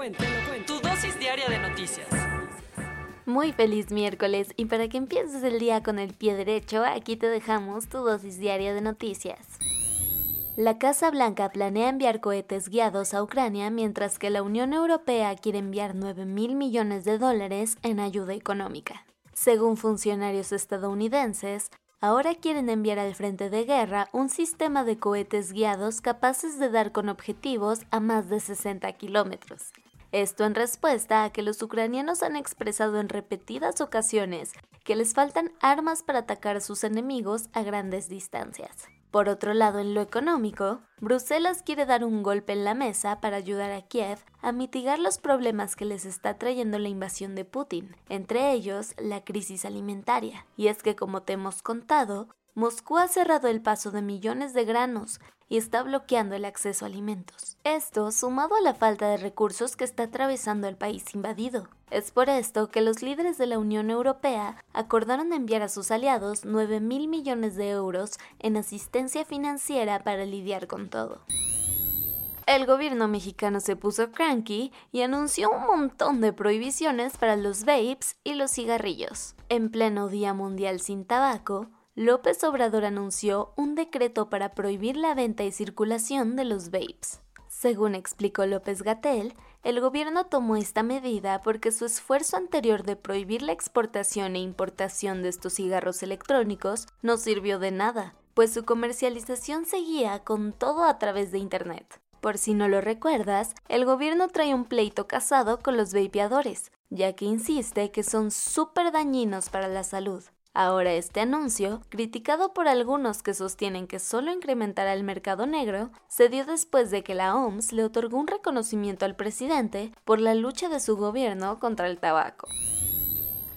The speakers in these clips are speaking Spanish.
cuento, te lo cuento. Tu dosis diaria de noticias. Muy feliz miércoles y para que empieces el día con el pie derecho, aquí te dejamos tu dosis diaria de noticias. La Casa Blanca planea enviar cohetes guiados a Ucrania mientras que la Unión Europea quiere enviar 9 mil millones de dólares en ayuda económica. Según funcionarios estadounidenses, ahora quieren enviar al frente de guerra un sistema de cohetes guiados capaces de dar con objetivos a más de 60 kilómetros. Esto en respuesta a que los ucranianos han expresado en repetidas ocasiones que les faltan armas para atacar a sus enemigos a grandes distancias. Por otro lado, en lo económico, Bruselas quiere dar un golpe en la mesa para ayudar a Kiev a mitigar los problemas que les está trayendo la invasión de Putin, entre ellos la crisis alimentaria. Y es que, como te hemos contado, Moscú ha cerrado el paso de millones de granos y está bloqueando el acceso a alimentos. Esto sumado a la falta de recursos que está atravesando el país invadido. Es por esto que los líderes de la Unión Europea acordaron enviar a sus aliados 9 mil millones de euros en asistencia financiera para lidiar con todo. El gobierno mexicano se puso cranky y anunció un montón de prohibiciones para los vapes y los cigarrillos. En pleno Día Mundial sin Tabaco, López Obrador anunció un decreto para prohibir la venta y circulación de los vapes. Según explicó López Gatel, el gobierno tomó esta medida porque su esfuerzo anterior de prohibir la exportación e importación de estos cigarros electrónicos no sirvió de nada, pues su comercialización seguía con todo a través de Internet. Por si no lo recuerdas, el gobierno trae un pleito casado con los vapeadores, ya que insiste que son súper dañinos para la salud. Ahora este anuncio, criticado por algunos que sostienen que solo incrementará el mercado negro, se dio después de que la OMS le otorgó un reconocimiento al presidente por la lucha de su gobierno contra el tabaco.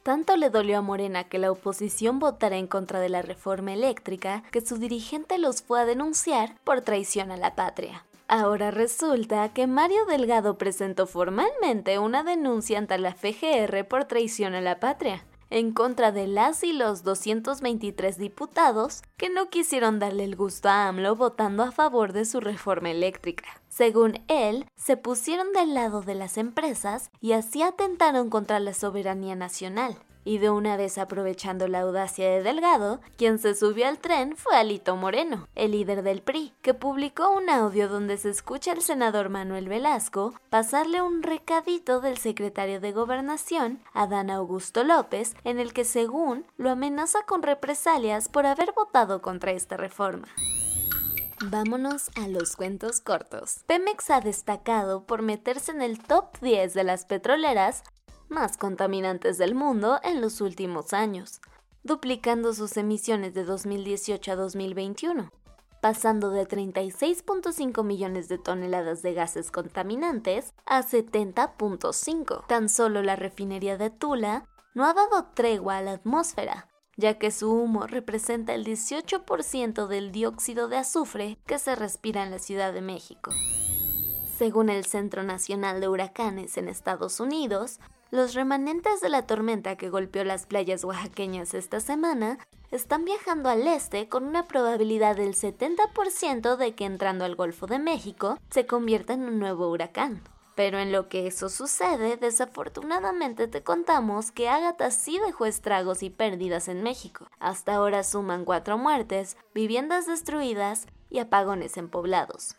Tanto le dolió a Morena que la oposición votara en contra de la reforma eléctrica que su dirigente los fue a denunciar por traición a la patria. Ahora resulta que Mario Delgado presentó formalmente una denuncia ante la FGR por traición a la patria en contra de las y los 223 diputados que no quisieron darle el gusto a AMLO votando a favor de su reforma eléctrica. Según él, se pusieron del lado de las empresas y así atentaron contra la soberanía nacional. Y de una vez aprovechando la audacia de Delgado, quien se subió al tren fue Alito Moreno, el líder del PRI, que publicó un audio donde se escucha al senador Manuel Velasco pasarle un recadito del secretario de Gobernación, Adán Augusto López, en el que según lo amenaza con represalias por haber votado contra esta reforma. Vámonos a los cuentos cortos. Pemex ha destacado por meterse en el top 10 de las petroleras más contaminantes del mundo en los últimos años, duplicando sus emisiones de 2018 a 2021, pasando de 36.5 millones de toneladas de gases contaminantes a 70.5. Tan solo la refinería de Tula no ha dado tregua a la atmósfera, ya que su humo representa el 18% del dióxido de azufre que se respira en la Ciudad de México. Según el Centro Nacional de Huracanes en Estados Unidos, los remanentes de la tormenta que golpeó las playas oaxaqueñas esta semana están viajando al este con una probabilidad del 70% de que entrando al Golfo de México se convierta en un nuevo huracán. Pero en lo que eso sucede, desafortunadamente te contamos que Ágata sí dejó estragos y pérdidas en México. Hasta ahora suman cuatro muertes, viviendas destruidas y apagones en poblados.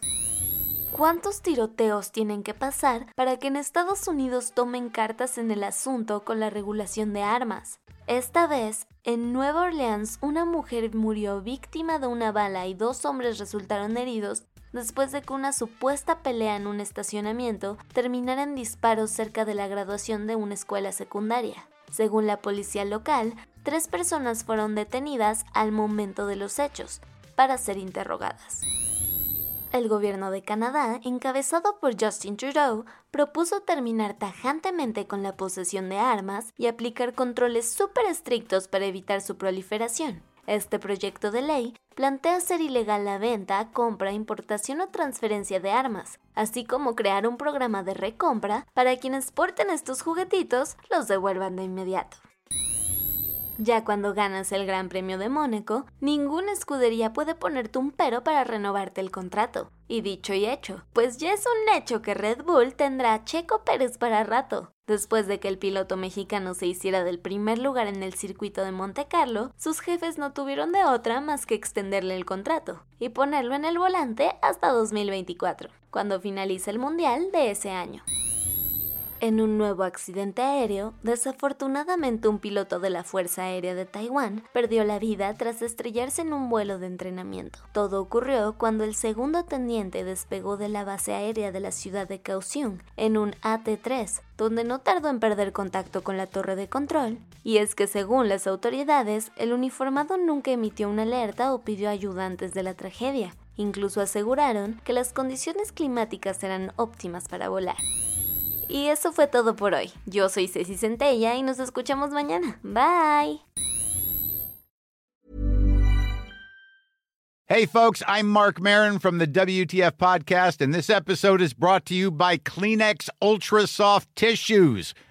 ¿Cuántos tiroteos tienen que pasar para que en Estados Unidos tomen cartas en el asunto con la regulación de armas? Esta vez, en Nueva Orleans, una mujer murió víctima de una bala y dos hombres resultaron heridos después de que una supuesta pelea en un estacionamiento terminara en disparos cerca de la graduación de una escuela secundaria. Según la policía local, tres personas fueron detenidas al momento de los hechos para ser interrogadas. El gobierno de Canadá, encabezado por Justin Trudeau, propuso terminar tajantemente con la posesión de armas y aplicar controles súper estrictos para evitar su proliferación. Este proyecto de ley plantea hacer ilegal la venta, compra, importación o transferencia de armas, así como crear un programa de recompra para quienes porten estos juguetitos los devuelvan de inmediato. Ya cuando ganas el Gran Premio de Mónaco, ninguna escudería puede ponerte un pero para renovarte el contrato. Y dicho y hecho, pues ya es un hecho que Red Bull tendrá a Checo Pérez para rato. Después de que el piloto mexicano se hiciera del primer lugar en el circuito de Monte Carlo, sus jefes no tuvieron de otra más que extenderle el contrato y ponerlo en el volante hasta 2024, cuando finalice el Mundial de ese año. En un nuevo accidente aéreo, desafortunadamente un piloto de la Fuerza Aérea de Taiwán perdió la vida tras estrellarse en un vuelo de entrenamiento. Todo ocurrió cuando el segundo teniente despegó de la base aérea de la ciudad de Kaohsiung en un AT-3, donde no tardó en perder contacto con la torre de control. Y es que según las autoridades, el uniformado nunca emitió una alerta o pidió ayuda antes de la tragedia. Incluso aseguraron que las condiciones climáticas eran óptimas para volar. Y eso fue todo por hoy. Yo soy Ceci Centella y nos escuchamos mañana. Bye. Hey, folks, I'm Mark Marin from the WTF Podcast, and this episode is brought to you by Kleenex Ultra Soft Tissues